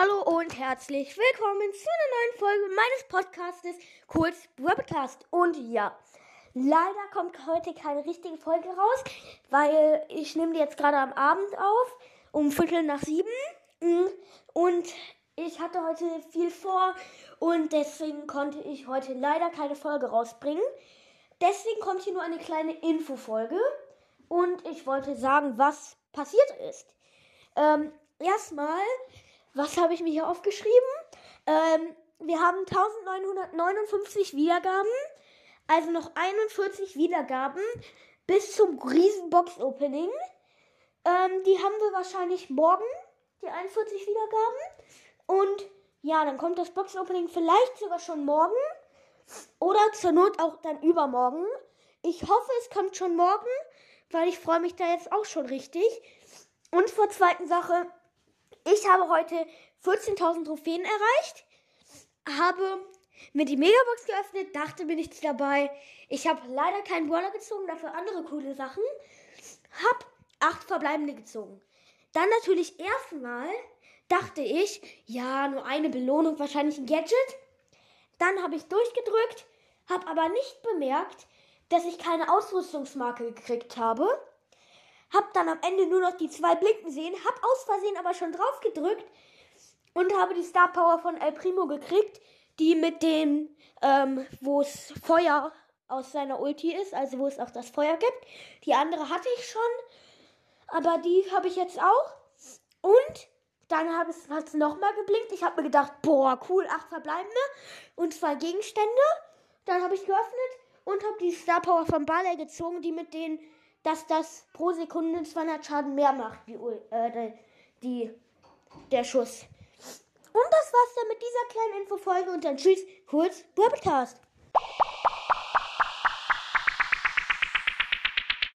Hallo und herzlich willkommen zu einer neuen Folge meines Podcastes, kurz Webcast. Und ja, leider kommt heute keine richtige Folge raus, weil ich nehme die jetzt gerade am Abend auf, um Viertel nach sieben. Und ich hatte heute viel vor und deswegen konnte ich heute leider keine Folge rausbringen. Deswegen kommt hier nur eine kleine Infofolge und ich wollte sagen, was passiert ist. Ähm, erstmal was habe ich mir hier aufgeschrieben? Ähm, wir haben 1959 Wiedergaben, also noch 41 Wiedergaben bis zum Riesenbox-Opening. Ähm, die haben wir wahrscheinlich morgen, die 41 Wiedergaben. Und ja, dann kommt das Box-Opening vielleicht sogar schon morgen. Oder zur Not auch dann übermorgen. Ich hoffe, es kommt schon morgen, weil ich freue mich da jetzt auch schon richtig. Und zur zweiten Sache, ich habe heute 14.000 Trophäen erreicht, habe mir die Megabox geöffnet, dachte mir nichts dabei. Ich habe leider keinen Brawler gezogen, dafür andere coole Sachen. Hab acht verbleibende gezogen. Dann natürlich erstmal dachte ich, ja, nur eine Belohnung, wahrscheinlich ein Gadget. Dann habe ich durchgedrückt, habe aber nicht bemerkt, dass ich keine Ausrüstungsmarke gekriegt habe. Hab dann am Ende nur noch die zwei Blinken sehen, hab aus Versehen aber schon drauf gedrückt und habe die Star Power von El Primo gekriegt, die mit dem, ähm, wo es Feuer aus seiner Ulti ist, also wo es auch das Feuer gibt. Die andere hatte ich schon, aber die habe ich jetzt auch. Und dann hat es, nochmal geblinkt. Ich habe mir gedacht, boah, cool, acht verbleibende und zwei Gegenstände. Dann habe ich geöffnet und habe die Star Power von Barley gezogen, die mit den dass das pro Sekunde 200 Schaden mehr macht, wie äh, die, der Schuss. Und das war's dann mit dieser kleinen Infofolge und dann tschüss, kurz, Podcast.